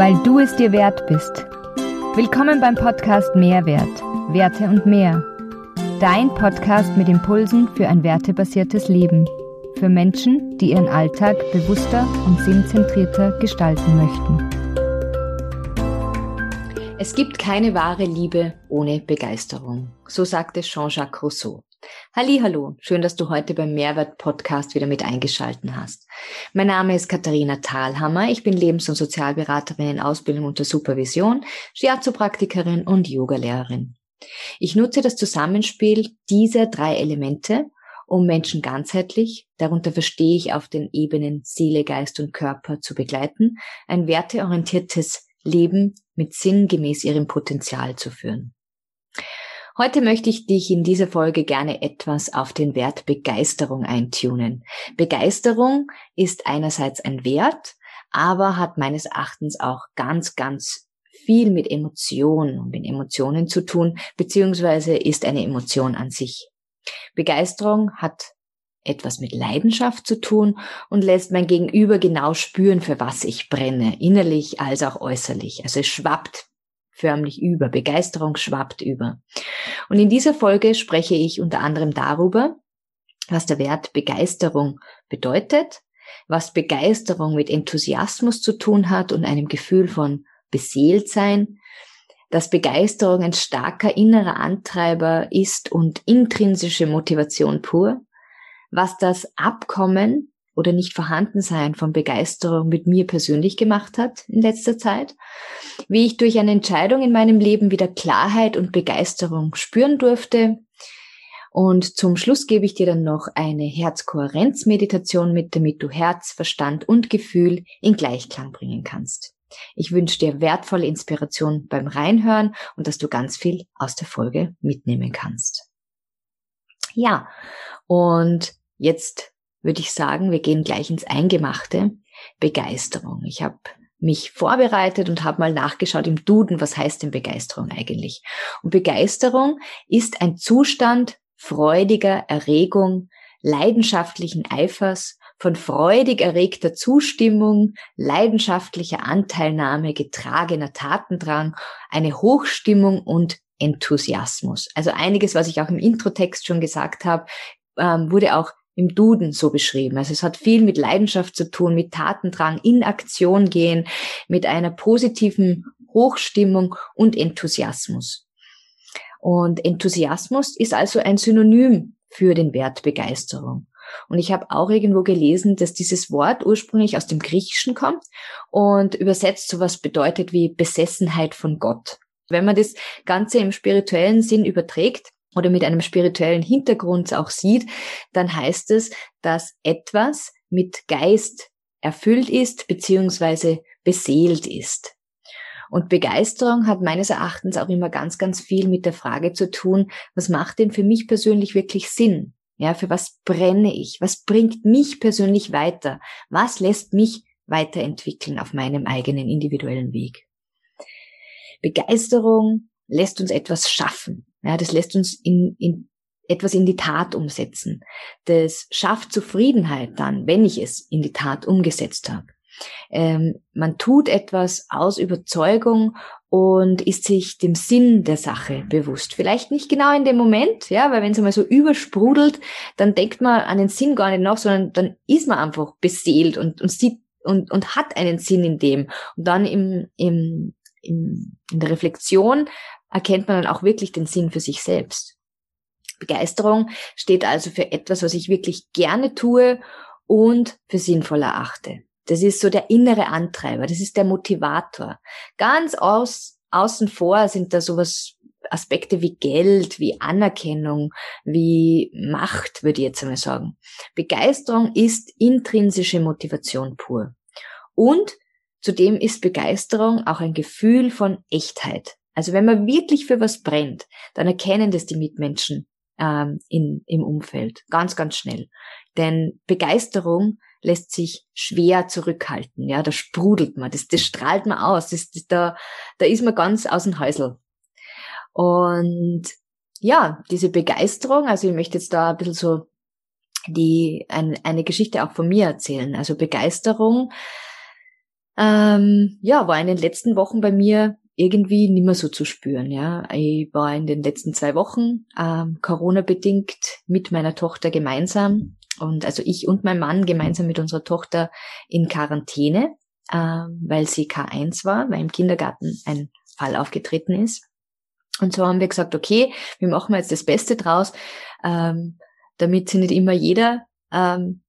weil du es dir wert bist. Willkommen beim Podcast Mehrwert, Werte und mehr. Dein Podcast mit Impulsen für ein wertebasiertes Leben. Für Menschen, die ihren Alltag bewusster und sinnzentrierter gestalten möchten. Es gibt keine wahre Liebe ohne Begeisterung. So sagte Jean-Jacques Rousseau. Hallo, schön, dass du heute beim Mehrwert Podcast wieder mit eingeschalten hast. Mein Name ist Katharina Thalhammer. Ich bin Lebens- und Sozialberaterin in Ausbildung unter Supervision, Shiatsu-Praktikerin und Yogalehrerin. Ich nutze das Zusammenspiel dieser drei Elemente, um Menschen ganzheitlich, darunter verstehe ich auf den Ebenen Seele, Geist und Körper zu begleiten, ein werteorientiertes Leben mit Sinn gemäß ihrem Potenzial zu führen. Heute möchte ich dich in dieser Folge gerne etwas auf den Wert Begeisterung eintunen. Begeisterung ist einerseits ein Wert, aber hat meines Erachtens auch ganz, ganz viel mit Emotionen und mit Emotionen zu tun, beziehungsweise ist eine Emotion an sich. Begeisterung hat etwas mit Leidenschaft zu tun und lässt mein Gegenüber genau spüren, für was ich brenne, innerlich als auch äußerlich. Also es schwappt förmlich über, Begeisterung schwappt über. Und in dieser Folge spreche ich unter anderem darüber, was der Wert Begeisterung bedeutet, was Begeisterung mit Enthusiasmus zu tun hat und einem Gefühl von Beseeltsein, dass Begeisterung ein starker innerer Antreiber ist und intrinsische Motivation pur, was das Abkommen oder nicht Vorhandensein von Begeisterung mit mir persönlich gemacht hat in letzter Zeit, wie ich durch eine Entscheidung in meinem Leben wieder Klarheit und Begeisterung spüren durfte. Und zum Schluss gebe ich dir dann noch eine Herzkohärenzmeditation mit, damit du Herz, Verstand und Gefühl in Gleichklang bringen kannst. Ich wünsche dir wertvolle Inspiration beim Reinhören und dass du ganz viel aus der Folge mitnehmen kannst. Ja, und Jetzt würde ich sagen, wir gehen gleich ins Eingemachte. Begeisterung. Ich habe mich vorbereitet und habe mal nachgeschaut im Duden, was heißt denn Begeisterung eigentlich? Und Begeisterung ist ein Zustand freudiger Erregung, leidenschaftlichen Eifers, von freudig erregter Zustimmung, leidenschaftlicher Anteilnahme, getragener Tatendrang, eine Hochstimmung und Enthusiasmus. Also einiges, was ich auch im Introtext schon gesagt habe, ähm, wurde auch im Duden so beschrieben. Also es hat viel mit Leidenschaft zu tun, mit Tatendrang, in Aktion gehen, mit einer positiven Hochstimmung und Enthusiasmus. Und Enthusiasmus ist also ein Synonym für den Wert Begeisterung. Und ich habe auch irgendwo gelesen, dass dieses Wort ursprünglich aus dem Griechischen kommt und übersetzt sowas bedeutet wie Besessenheit von Gott. Wenn man das Ganze im spirituellen Sinn überträgt, oder mit einem spirituellen Hintergrund auch sieht, dann heißt es, dass etwas mit Geist erfüllt ist beziehungsweise beseelt ist. Und Begeisterung hat meines Erachtens auch immer ganz, ganz viel mit der Frage zu tun, was macht denn für mich persönlich wirklich Sinn? Ja, für was brenne ich? Was bringt mich persönlich weiter? Was lässt mich weiterentwickeln auf meinem eigenen individuellen Weg? Begeisterung lässt uns etwas schaffen. Ja, das lässt uns in, in etwas in die Tat umsetzen. Das schafft Zufriedenheit dann, wenn ich es in die Tat umgesetzt habe. Ähm, man tut etwas aus Überzeugung und ist sich dem Sinn der Sache bewusst. Vielleicht nicht genau in dem Moment, ja, weil wenn es einmal so übersprudelt, dann denkt man an den Sinn gar nicht nach, sondern dann ist man einfach beseelt und, und sieht und, und hat einen Sinn in dem. Und dann im, im, im, in der Reflexion erkennt man dann auch wirklich den Sinn für sich selbst. Begeisterung steht also für etwas, was ich wirklich gerne tue und für sinnvoll erachte. Das ist so der innere Antreiber, das ist der Motivator. Ganz aus, außen vor sind da sowas Aspekte wie Geld, wie Anerkennung, wie Macht, würde ich jetzt einmal sagen. Begeisterung ist intrinsische Motivation pur. Und zudem ist Begeisterung auch ein Gefühl von Echtheit. Also wenn man wirklich für was brennt, dann erkennen das die Mitmenschen ähm, in, im Umfeld ganz, ganz schnell. Denn Begeisterung lässt sich schwer zurückhalten. Ja, da sprudelt man, das, das strahlt man aus, das, das, da, da ist man ganz aus dem Häusl. Und ja, diese Begeisterung, also ich möchte jetzt da ein bisschen so die, ein, eine Geschichte auch von mir erzählen. Also Begeisterung ähm, ja, war in den letzten Wochen bei mir irgendwie nicht mehr so zu spüren. Ja, ich war in den letzten zwei Wochen ähm, Corona bedingt mit meiner Tochter gemeinsam und also ich und mein Mann gemeinsam mit unserer Tochter in Quarantäne, ähm, weil sie K1 war, weil im Kindergarten ein Fall aufgetreten ist. Und so haben wir gesagt, okay, wir machen jetzt das Beste draus, ähm, damit sie nicht immer jeder ähm,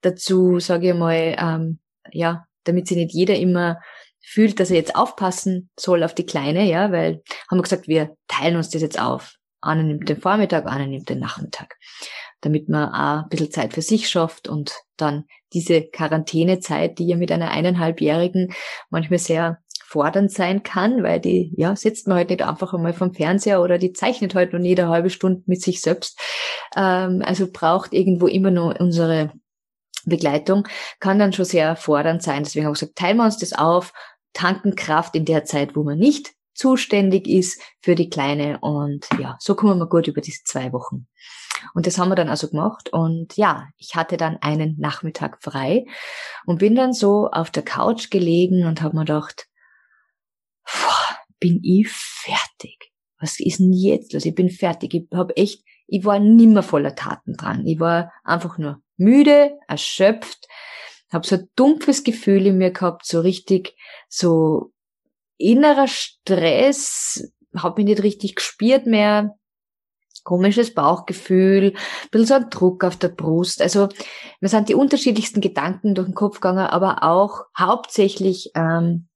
dazu, sage ich mal, ähm, ja, damit sie nicht jeder immer fühlt, dass er jetzt aufpassen soll auf die Kleine, ja, weil haben wir gesagt, wir teilen uns das jetzt auf. Einer nimmt den Vormittag, einer nimmt den Nachmittag, damit man auch ein bisschen Zeit für sich schafft und dann diese Quarantänezeit, die ja mit einer eineinhalbjährigen manchmal sehr fordernd sein kann, weil die, ja, sitzt man halt nicht einfach einmal vom Fernseher oder die zeichnet halt nur jede halbe Stunde mit sich selbst. Ähm, also braucht irgendwo immer nur unsere Begleitung, kann dann schon sehr fordernd sein. Deswegen habe ich gesagt, teilen wir uns das auf, tanken Kraft in der Zeit, wo man nicht zuständig ist für die Kleine. Und ja, so kommen wir gut über diese zwei Wochen. Und das haben wir dann also gemacht. Und ja, ich hatte dann einen Nachmittag frei und bin dann so auf der Couch gelegen und habe mir gedacht, boah, bin ich fertig. Was ist denn jetzt los? Ich bin fertig. Ich habe echt, ich war nimmer voller Taten dran. Ich war einfach nur müde, erschöpft, habe so ein dumpfes Gefühl in mir gehabt, so richtig, so innerer Stress, habe mich nicht richtig gespürt mehr, komisches Bauchgefühl, ein bisschen so ein Druck auf der Brust. Also mir sind die unterschiedlichsten Gedanken durch den Kopf gegangen, aber auch hauptsächlich ähm,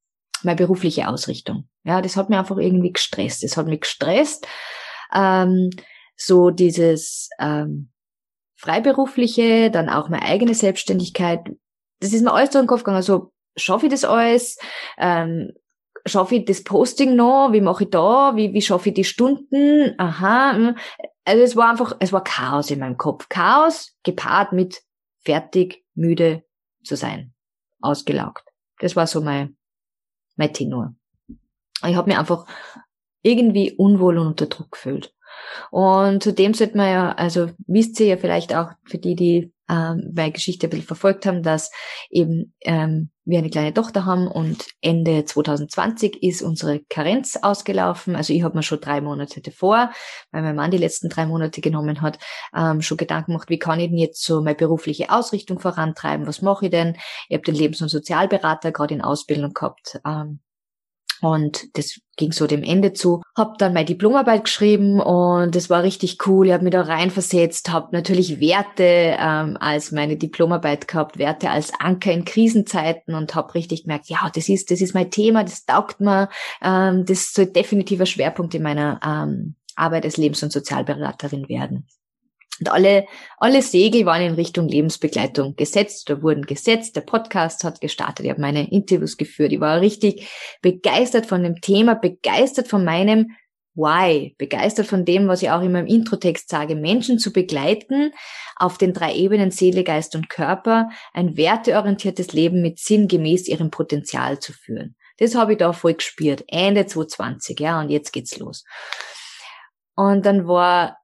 meine berufliche Ausrichtung. Ja, das hat mich einfach irgendwie gestresst. Das hat mich gestresst. Ähm, so dieses ähm, Freiberufliche, dann auch meine eigene Selbstständigkeit. Das ist mir alles durch den Kopf gegangen. Also schaffe ich das alles? Ähm, schaffe ich das Posting noch? Wie mache ich da? Wie, wie schaffe ich die Stunden? Aha. Hm. Also es war einfach, es war Chaos in meinem Kopf. Chaos gepaart mit fertig, müde zu sein. Ausgelaugt. Das war so mein, mein Tenor. Ich habe mich einfach irgendwie unwohl und unter Druck gefühlt. Und zudem sollte man ja, also wisst ihr ja vielleicht auch für die, die ähm, meine Geschichte ein bisschen verfolgt haben, dass eben ähm, wir eine kleine Tochter haben und Ende 2020 ist unsere Karenz ausgelaufen. Also ich habe mir schon drei Monate davor, weil mein Mann die letzten drei Monate genommen hat, ähm, schon Gedanken gemacht, wie kann ich denn jetzt so meine berufliche Ausrichtung vorantreiben? Was mache ich denn? Ich habe den Lebens- und Sozialberater gerade in Ausbildung gehabt. Ähm, und das ging so dem Ende zu. Hab dann meine Diplomarbeit geschrieben und es war richtig cool. Ich habe mich da reinversetzt, habe natürlich Werte ähm, als meine Diplomarbeit gehabt, Werte als Anker in Krisenzeiten und habe richtig gemerkt, ja, das ist das ist mein Thema, das taugt mir, ähm, das soll definitiv ein Schwerpunkt in meiner ähm, Arbeit als Lebens- und Sozialberaterin werden. Und alle, alle Segel waren in Richtung Lebensbegleitung gesetzt oder wurden gesetzt. Der Podcast hat gestartet. Ich habe meine Interviews geführt. Ich war richtig begeistert von dem Thema, begeistert von meinem Why, begeistert von dem, was ich auch in meinem Introtext sage, Menschen zu begleiten, auf den drei Ebenen Seele, Geist und Körper, ein werteorientiertes Leben mit Sinn gemäß ihrem Potenzial zu führen. Das habe ich da voll gespürt, Ende 2020, ja, und jetzt geht's los. Und dann war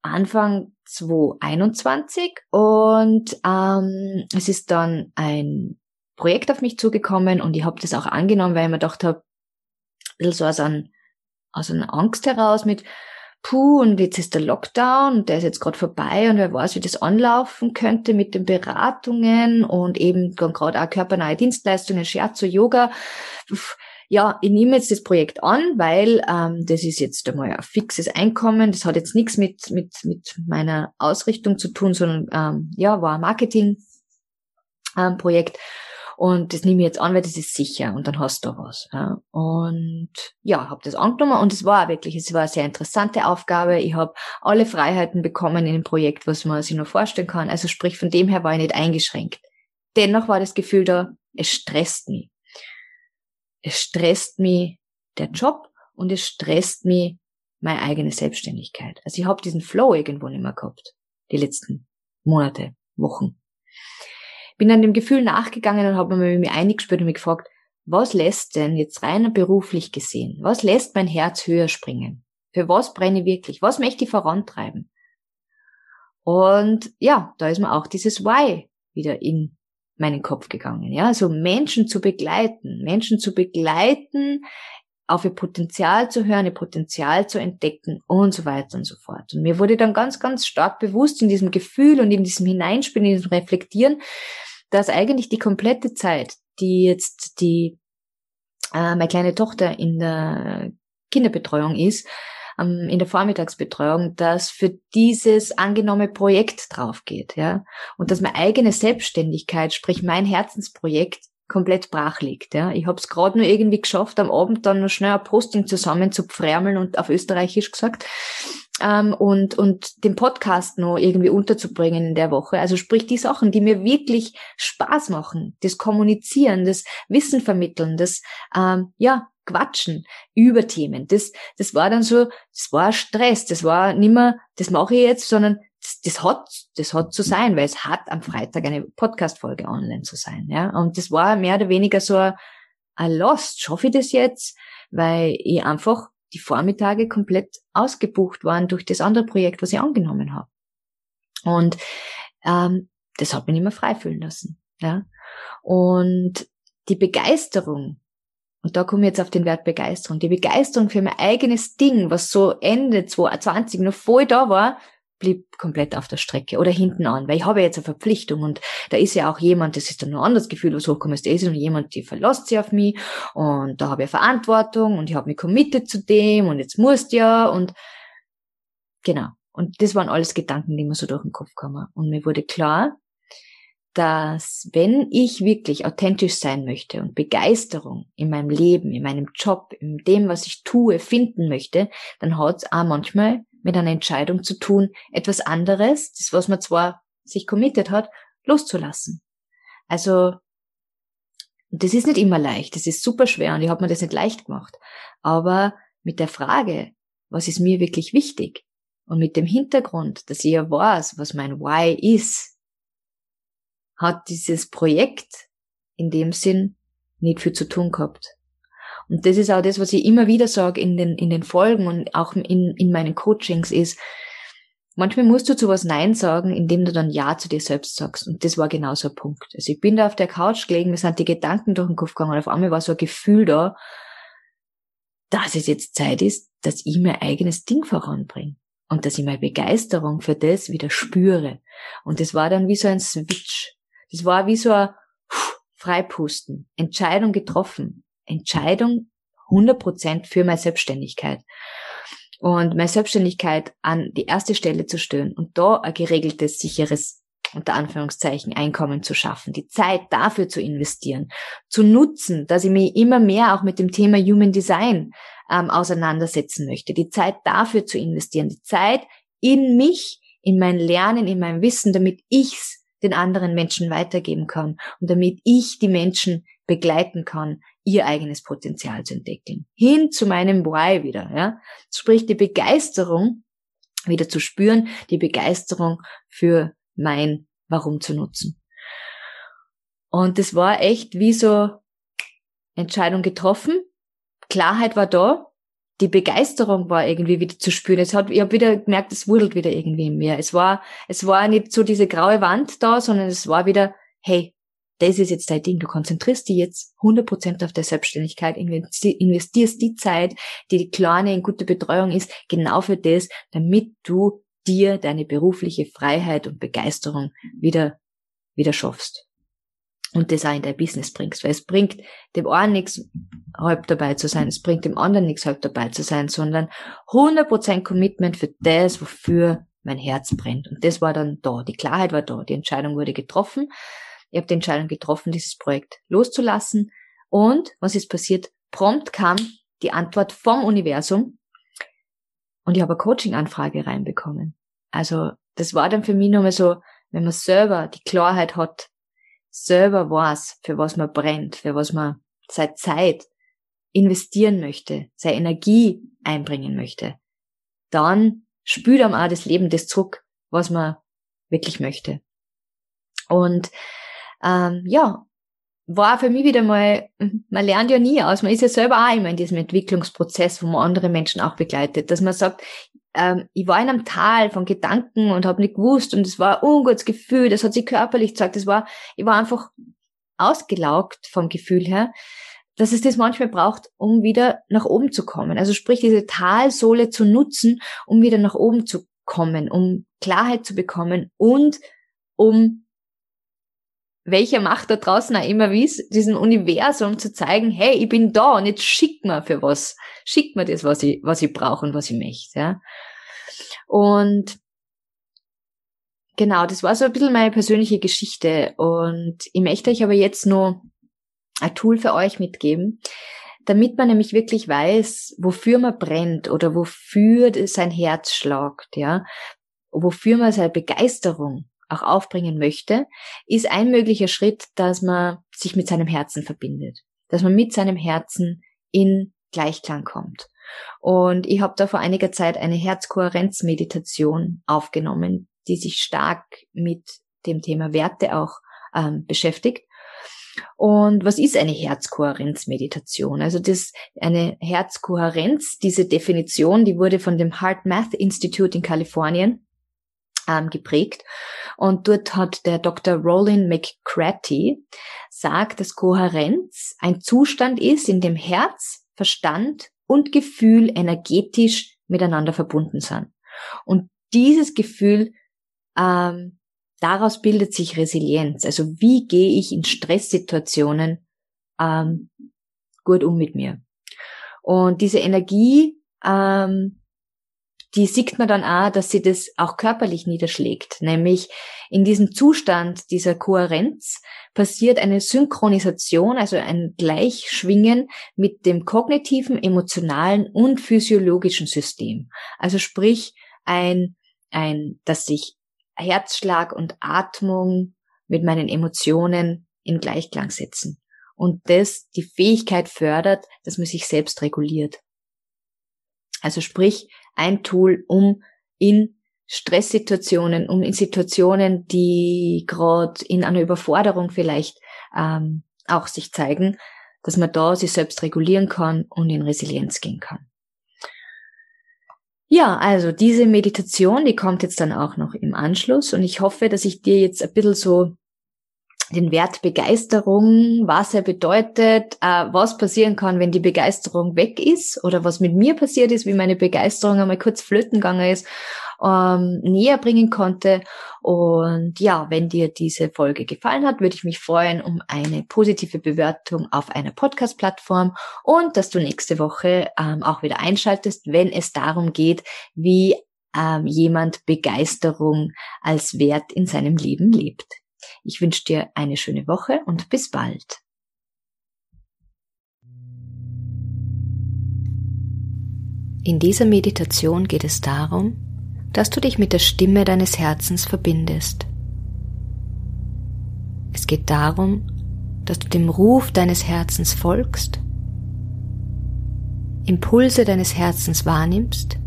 Anfang 2021 und ähm, es ist dann ein Projekt auf mich zugekommen und ich habe das auch angenommen, weil ich mir gedacht habe, ein bisschen so aus, ein, aus einer Angst heraus mit, puh, und jetzt ist der Lockdown und der ist jetzt gerade vorbei und wer weiß, wie das anlaufen könnte mit den Beratungen und eben gerade auch körpernahe Dienstleistungen, Scherzo, Yoga. Pff, ja, ich nehme jetzt das Projekt an, weil ähm, das ist jetzt einmal ein fixes Einkommen. Das hat jetzt nichts mit, mit, mit meiner Ausrichtung zu tun, sondern ähm, ja, war ein Marketing-Projekt. Ähm, und das nehme ich jetzt an, weil das ist sicher und dann hast du was. Ja. Und ja, habe das angenommen und es war wirklich, es war eine sehr interessante Aufgabe. Ich habe alle Freiheiten bekommen in dem Projekt, was man sich nur vorstellen kann. Also sprich, von dem her war ich nicht eingeschränkt. Dennoch war das Gefühl da, es stresst mich es stresst mich der Job und es stresst mich meine eigene Selbstständigkeit. Also ich habe diesen Flow irgendwo nicht mehr gehabt, die letzten Monate, Wochen. Bin dann dem Gefühl nachgegangen und habe mir mit mir eingespürt und mich gefragt, was lässt denn jetzt rein beruflich gesehen, was lässt mein Herz höher springen? Für was brenne ich wirklich? Was möchte ich vorantreiben? Und ja, da ist mir auch dieses Why wieder in meinen Kopf gegangen. Ja, also Menschen zu begleiten, Menschen zu begleiten, auf ihr Potenzial zu hören, ihr Potenzial zu entdecken und so weiter und so fort. Und mir wurde dann ganz, ganz stark bewusst in diesem Gefühl und in diesem Hineinspielen, in diesem Reflektieren, dass eigentlich die komplette Zeit, die jetzt die äh, meine kleine Tochter in der Kinderbetreuung ist, ähm, in der Vormittagsbetreuung, dass für dieses angenommene Projekt drauf geht, ja, und dass meine eigene Selbstständigkeit, sprich mein Herzensprojekt, komplett brach liegt. Ja. Ich habe es gerade nur irgendwie geschafft, am Abend dann noch schnell ein Posting zusammen zu pfrärmeln und auf Österreichisch gesagt ähm, und, und den Podcast noch irgendwie unterzubringen in der Woche. Also sprich die Sachen, die mir wirklich Spaß machen, das Kommunizieren, das Wissen vermitteln, das ähm, ja quatschen über Themen. Das, das war dann so, das war Stress, das war nimmer, das mache ich jetzt, sondern das, das hat, das hat zu sein, weil es hat am Freitag eine Podcast-Folge online zu sein, ja. Und das war mehr oder weniger so ein Lost. Schaffe ich das jetzt? Weil ich einfach die Vormittage komplett ausgebucht waren durch das andere Projekt, was ich angenommen habe. Und ähm, das hat mich nicht mehr frei fühlen lassen. Ja? Und die Begeisterung, und da komme ich jetzt auf den Wert Begeisterung. Die Begeisterung für mein eigenes Ding, was so Ende 2020 noch voll da war, blieb komplett auf der Strecke oder hinten an, weil ich habe jetzt eine Verpflichtung und da ist ja auch jemand, das ist dann nur ein anderes Gefühl, was hochkommt, ist, da ist ja jemand, die verlässt sich auf mich und da habe ich Verantwortung und ich habe mich committed zu dem und jetzt musst ja und genau. Und das waren alles Gedanken, die mir so durch den Kopf kamen. Und mir wurde klar, dass wenn ich wirklich authentisch sein möchte und Begeisterung in meinem Leben, in meinem Job, in dem, was ich tue, finden möchte, dann hat es auch manchmal mit einer Entscheidung zu tun, etwas anderes, das, was man zwar sich committed hat, loszulassen. Also, das ist nicht immer leicht, das ist super schwer und ich habe mir das nicht leicht gemacht. Aber mit der Frage, was ist mir wirklich wichtig? Und mit dem Hintergrund, dass ich ja weiß, was mein Why ist, hat dieses Projekt in dem Sinn nicht viel zu tun gehabt. Und das ist auch das, was ich immer wieder sage in den, in den Folgen und auch in, in meinen Coachings ist, manchmal musst du zu was Nein sagen, indem du dann Ja zu dir selbst sagst. Und das war genau so ein Punkt. Also ich bin da auf der Couch gelegen, mir sind die Gedanken durch den Kopf gegangen und auf einmal war so ein Gefühl da, dass es jetzt Zeit ist, dass ich mein eigenes Ding voranbringe. Und dass ich meine Begeisterung für das wieder spüre. Und das war dann wie so ein Switch. Das war wie so ein Freipusten. Entscheidung getroffen. Entscheidung 100% für meine Selbstständigkeit. Und meine Selbstständigkeit an die erste Stelle zu stellen und da ein geregeltes, sicheres, unter Anführungszeichen, Einkommen zu schaffen, die Zeit dafür zu investieren, zu nutzen, dass ich mich immer mehr auch mit dem Thema Human Design ähm, auseinandersetzen möchte, die Zeit dafür zu investieren, die Zeit in mich, in mein Lernen, in mein Wissen, damit ich's den anderen Menschen weitergeben kann und damit ich die Menschen begleiten kann, ihr eigenes Potenzial zu entdecken. Hin zu meinem Why wieder, ja. Sprich, die Begeisterung wieder zu spüren, die Begeisterung für mein Warum zu nutzen. Und das war echt wie so Entscheidung getroffen. Klarheit war da. Die Begeisterung war irgendwie wieder zu spüren. Es hat, ich habe wieder gemerkt, es wurdelt wieder irgendwie in mir. Es war, es war nicht so diese graue Wand da, sondern es war wieder, hey, das ist jetzt dein Ding. Du konzentrierst dich jetzt 100% auf der Selbstständigkeit, investierst die Zeit, die die kleine in gute Betreuung ist, genau für das, damit du dir deine berufliche Freiheit und Begeisterung wieder, wieder schaffst. Und das auch in dein Business bringst, weil es bringt dem einen nichts, halb dabei zu sein, es bringt dem anderen nichts, halb dabei zu sein, sondern 100% Commitment für das, wofür mein Herz brennt. Und das war dann da. Die Klarheit war da. Die Entscheidung wurde getroffen. Ich habe die Entscheidung getroffen, dieses Projekt loszulassen. Und was ist passiert? Prompt kam die Antwort vom Universum und ich habe eine Coaching-Anfrage reinbekommen. Also das war dann für mich nochmal so, wenn man selber die Klarheit hat, selber weiß, für was man brennt, für was man seine Zeit investieren möchte, seine Energie einbringen möchte, dann spürt einem auch das Leben das zurück, was man wirklich möchte. Und ähm, ja, war für mich wieder mal, man lernt ja nie aus, man ist ja selber auch immer in diesem Entwicklungsprozess, wo man andere Menschen auch begleitet, dass man sagt, ähm, ich war in einem Tal von Gedanken und habe nicht gewusst und es war ein ungutes Gefühl, das hat sich körperlich gezeigt, das war, ich war einfach ausgelaugt vom Gefühl her, dass es das manchmal braucht, um wieder nach oben zu kommen. Also sprich, diese Talsohle zu nutzen, um wieder nach oben zu kommen, um Klarheit zu bekommen und um welcher Macht da draußen auch immer es, diesem Universum zu zeigen, hey, ich bin da und jetzt schick mir für was. Schick mir das, was ich, was ich brauche und was ich möchte, ja. Und genau, das war so ein bisschen meine persönliche Geschichte und ich möchte euch aber jetzt nur ein Tool für euch mitgeben, damit man nämlich wirklich weiß, wofür man brennt oder wofür sein Herz schlagt, ja, wofür man seine Begeisterung auch aufbringen möchte, ist ein möglicher Schritt, dass man sich mit seinem Herzen verbindet, dass man mit seinem Herzen in Gleichklang kommt. Und ich habe da vor einiger Zeit eine Herzkohärenzmeditation aufgenommen, die sich stark mit dem Thema Werte auch ähm, beschäftigt. Und was ist eine Herzkohärenzmeditation? Also das eine Herzkohärenz, diese Definition, die wurde von dem Heart Math Institute in Kalifornien ähm, geprägt. Und dort hat der Dr. Roland McCratty sagt, dass Kohärenz ein Zustand ist, in dem Herz, Verstand und Gefühl energetisch miteinander verbunden sind. Und dieses Gefühl ähm, daraus bildet sich Resilienz. Also wie gehe ich in Stresssituationen ähm, gut um mit mir? Und diese Energie, ähm, die sieht man dann auch, dass sie das auch körperlich niederschlägt. Nämlich in diesem Zustand dieser Kohärenz passiert eine Synchronisation, also ein Gleichschwingen mit dem kognitiven, emotionalen und physiologischen System. Also sprich ein, ein, dass sich Herzschlag und Atmung mit meinen Emotionen in Gleichklang setzen. Und das die Fähigkeit fördert, dass man sich selbst reguliert. Also sprich, ein Tool, um in Stresssituationen, um in Situationen, die gerade in einer Überforderung vielleicht ähm, auch sich zeigen, dass man da sich selbst regulieren kann und in Resilienz gehen kann. Ja, also diese Meditation, die kommt jetzt dann auch noch im Anschluss und ich hoffe, dass ich dir jetzt ein bisschen so den Wert Begeisterung, was er bedeutet, äh, was passieren kann, wenn die Begeisterung weg ist oder was mit mir passiert ist, wie meine Begeisterung einmal kurz flöten gegangen ist, ähm, näher bringen konnte. Und ja, wenn dir diese Folge gefallen hat, würde ich mich freuen um eine positive Bewertung auf einer Podcast-Plattform und dass du nächste Woche ähm, auch wieder einschaltest, wenn es darum geht, wie ähm, jemand Begeisterung als Wert in seinem Leben lebt. Ich wünsche dir eine schöne Woche und bis bald. In dieser Meditation geht es darum, dass du dich mit der Stimme deines Herzens verbindest. Es geht darum, dass du dem Ruf deines Herzens folgst, Impulse deines Herzens wahrnimmst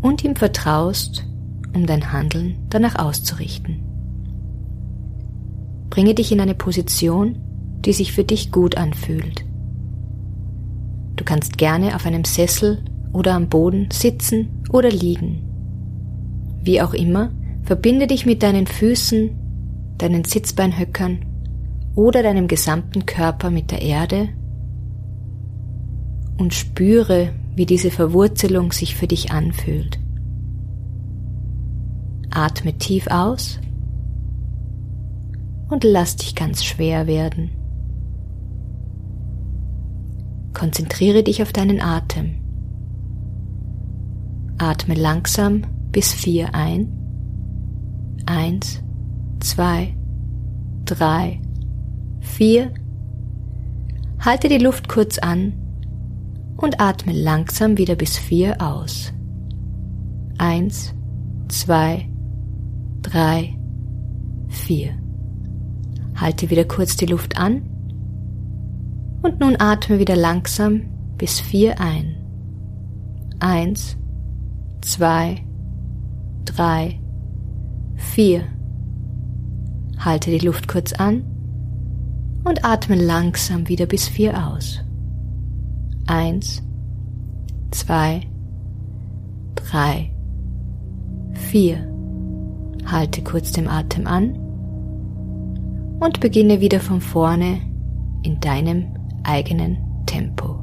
und ihm vertraust, um dein Handeln danach auszurichten. Bringe dich in eine Position, die sich für dich gut anfühlt. Du kannst gerne auf einem Sessel oder am Boden sitzen oder liegen. Wie auch immer, verbinde dich mit deinen Füßen, deinen Sitzbeinhöckern oder deinem gesamten Körper mit der Erde und spüre, wie diese Verwurzelung sich für dich anfühlt. Atme tief aus und lass dich ganz schwer werden. Konzentriere dich auf deinen Atem. Atme langsam bis vier ein. Eins, zwei, drei, vier. Halte die Luft kurz an und atme langsam wieder bis vier aus. Eins, zwei, drei, vier. Halte wieder kurz die Luft an und nun atme wieder langsam bis vier ein. Eins, zwei, drei, vier. Halte die Luft kurz an und atme langsam wieder bis vier aus. Eins, zwei, drei, vier. Halte kurz den Atem an und beginne wieder von vorne in deinem eigenen Tempo.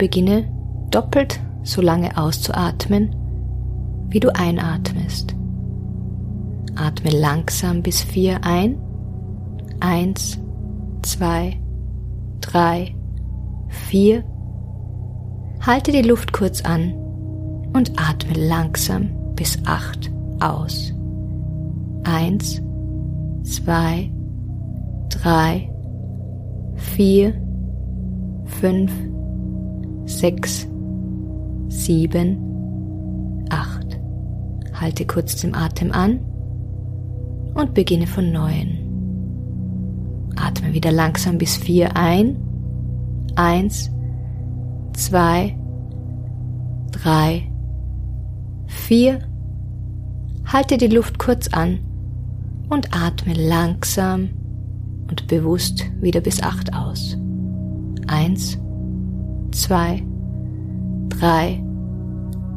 Beginne doppelt so lange auszuatmen, wie du einatmest. Atme langsam bis vier ein. Eins, zwei, drei, vier. Halte die Luft kurz an und atme langsam bis acht aus. Eins, zwei, drei, vier, fünf, sechs, sieben, acht. Halte kurz den Atem an und beginne von neuem. Atme wieder langsam bis vier ein. Eins, zwei, drei, vier. Halte die Luft kurz an und atme langsam und bewusst wieder bis acht aus. Eins, zwei, drei,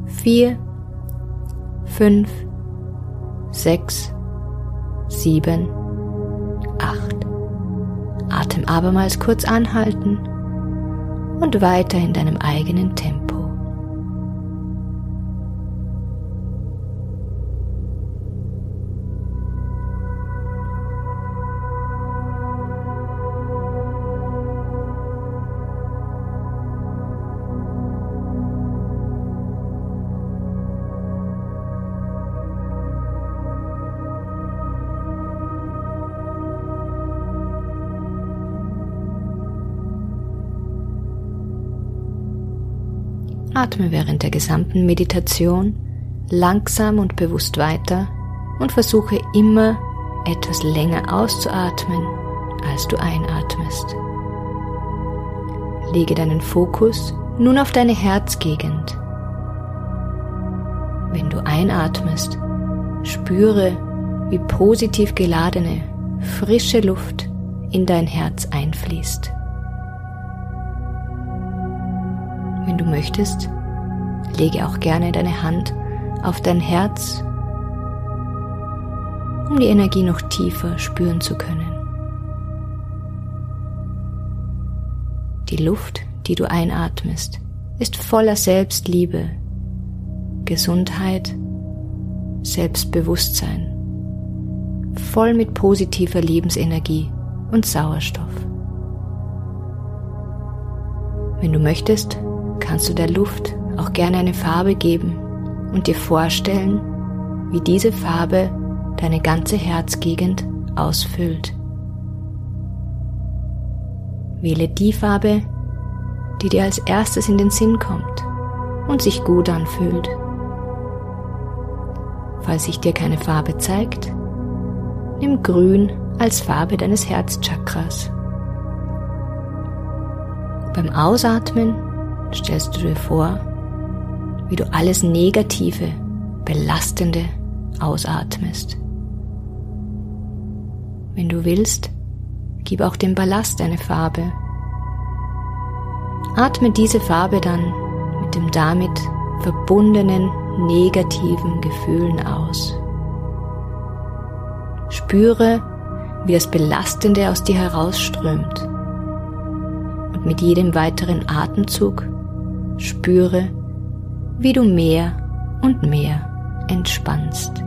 vier, fünf, sechs, sieben, acht. Atem abermals kurz anhalten und weiter in deinem eigenen Tempo. Atme während der gesamten Meditation langsam und bewusst weiter und versuche immer etwas länger auszuatmen, als du einatmest. Lege deinen Fokus nun auf deine Herzgegend. Wenn du einatmest, spüre, wie positiv geladene, frische Luft in dein Herz einfließt. Wenn du möchtest, lege auch gerne deine Hand auf dein Herz, um die Energie noch tiefer spüren zu können. Die Luft, die du einatmest, ist voller Selbstliebe, Gesundheit, Selbstbewusstsein, voll mit positiver Lebensenergie und Sauerstoff. Wenn du möchtest, kannst du der Luft auch gerne eine Farbe geben und dir vorstellen, wie diese Farbe deine ganze Herzgegend ausfüllt. Wähle die Farbe, die dir als erstes in den Sinn kommt und sich gut anfühlt. Falls sich dir keine Farbe zeigt, nimm Grün als Farbe deines Herzchakras. Beim Ausatmen stellst du dir vor, wie du alles Negative, Belastende ausatmest. Wenn du willst, gib auch dem Ballast eine Farbe. Atme diese Farbe dann mit dem damit verbundenen negativen Gefühlen aus. Spüre, wie das Belastende aus dir herausströmt. Mit jedem weiteren Atemzug Spüre, wie du mehr und mehr entspannst.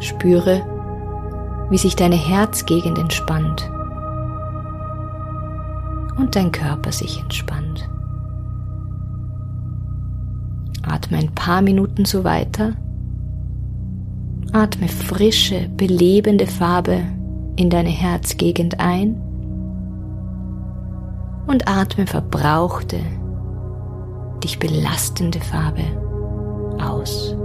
Spüre, wie sich deine Herzgegend entspannt und dein Körper sich entspannt. Atme ein paar Minuten so weiter. Atme frische, belebende Farbe in deine Herzgegend ein und atme verbrauchte, dich belastende Farbe aus.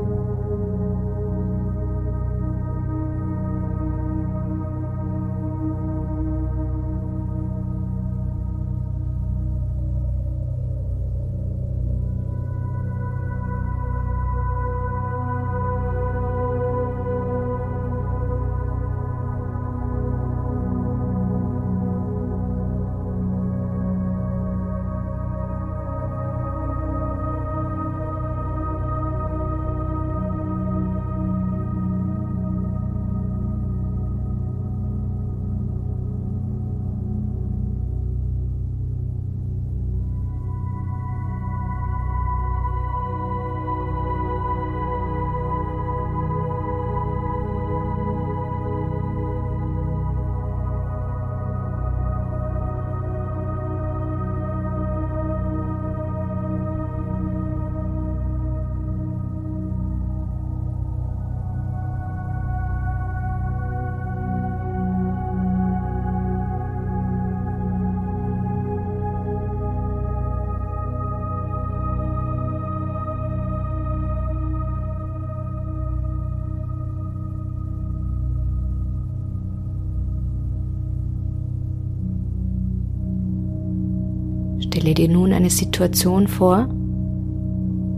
Stelle dir nun eine Situation vor,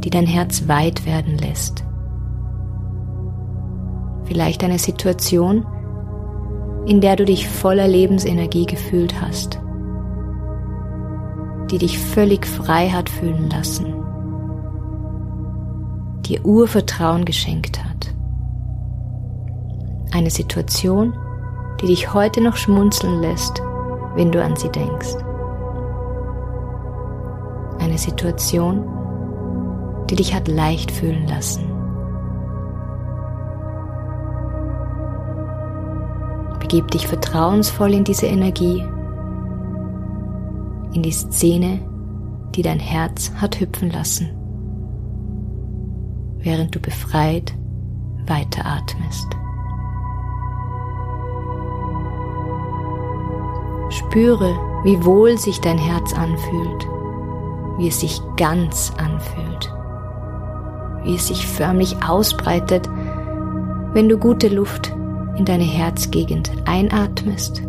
die dein Herz weit werden lässt. Vielleicht eine Situation, in der du dich voller Lebensenergie gefühlt hast, die dich völlig frei hat fühlen lassen, dir Urvertrauen geschenkt hat. Eine Situation, die dich heute noch schmunzeln lässt, wenn du an sie denkst eine Situation, die dich hat leicht fühlen lassen. Begib dich vertrauensvoll in diese Energie, in die Szene, die dein Herz hat hüpfen lassen, während du befreit weiteratmest. Spüre, wie wohl sich dein Herz anfühlt wie es sich ganz anfühlt, wie es sich förmlich ausbreitet, wenn du gute Luft in deine Herzgegend einatmest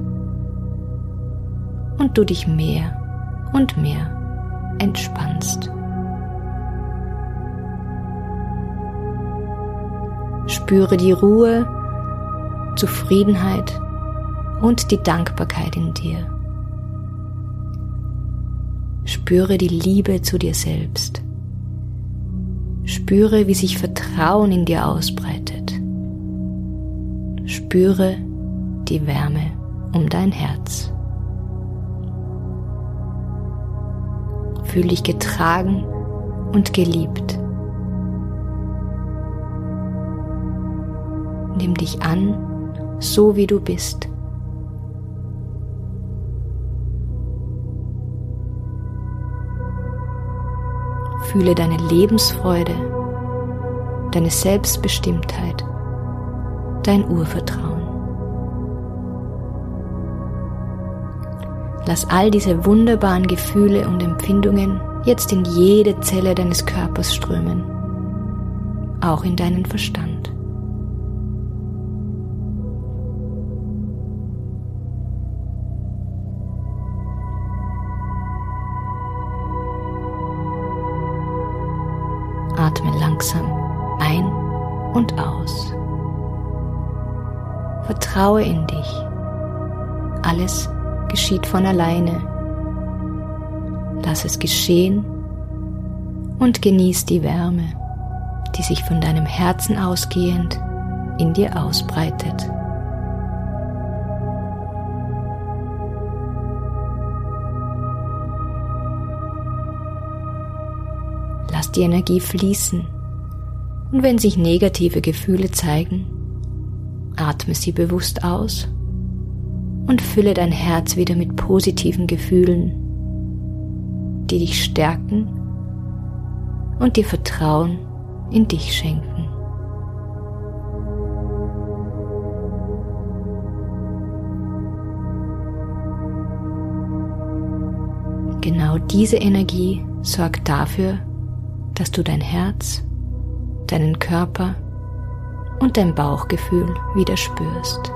und du dich mehr und mehr entspannst. Spüre die Ruhe, Zufriedenheit und die Dankbarkeit in dir. Spüre die Liebe zu dir selbst. Spüre, wie sich Vertrauen in dir ausbreitet. Spüre die Wärme um dein Herz. Fühl dich getragen und geliebt. Nimm dich an, so wie du bist. Fühle deine Lebensfreude, deine Selbstbestimmtheit, dein Urvertrauen. Lass all diese wunderbaren Gefühle und Empfindungen jetzt in jede Zelle deines Körpers strömen, auch in deinen Verstand. Vertraue in dich. Alles geschieht von alleine. Lass es geschehen und genieß die Wärme, die sich von deinem Herzen ausgehend in dir ausbreitet. Lass die Energie fließen. Und wenn sich negative Gefühle zeigen, atme sie bewusst aus und fülle dein Herz wieder mit positiven Gefühlen, die dich stärken und dir Vertrauen in dich schenken. Genau diese Energie sorgt dafür, dass du dein Herz, deinen Körper und dein Bauchgefühl wieder spürst.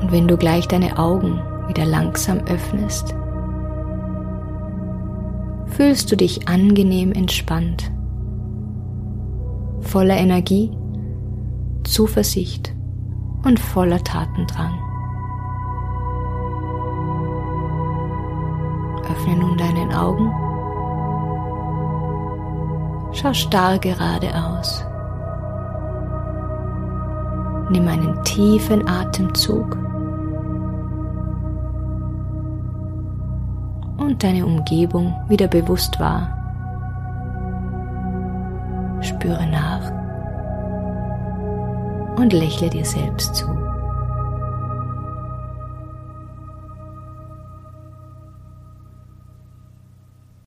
Und wenn du gleich deine Augen wieder langsam öffnest, fühlst du dich angenehm entspannt, voller Energie, Zuversicht und voller Tatendrang. Öffne nun deinen Augen. Schau starr geradeaus. Nimm einen tiefen Atemzug und deine Umgebung wieder bewusst wahr. Spüre nach und lächle dir selbst zu.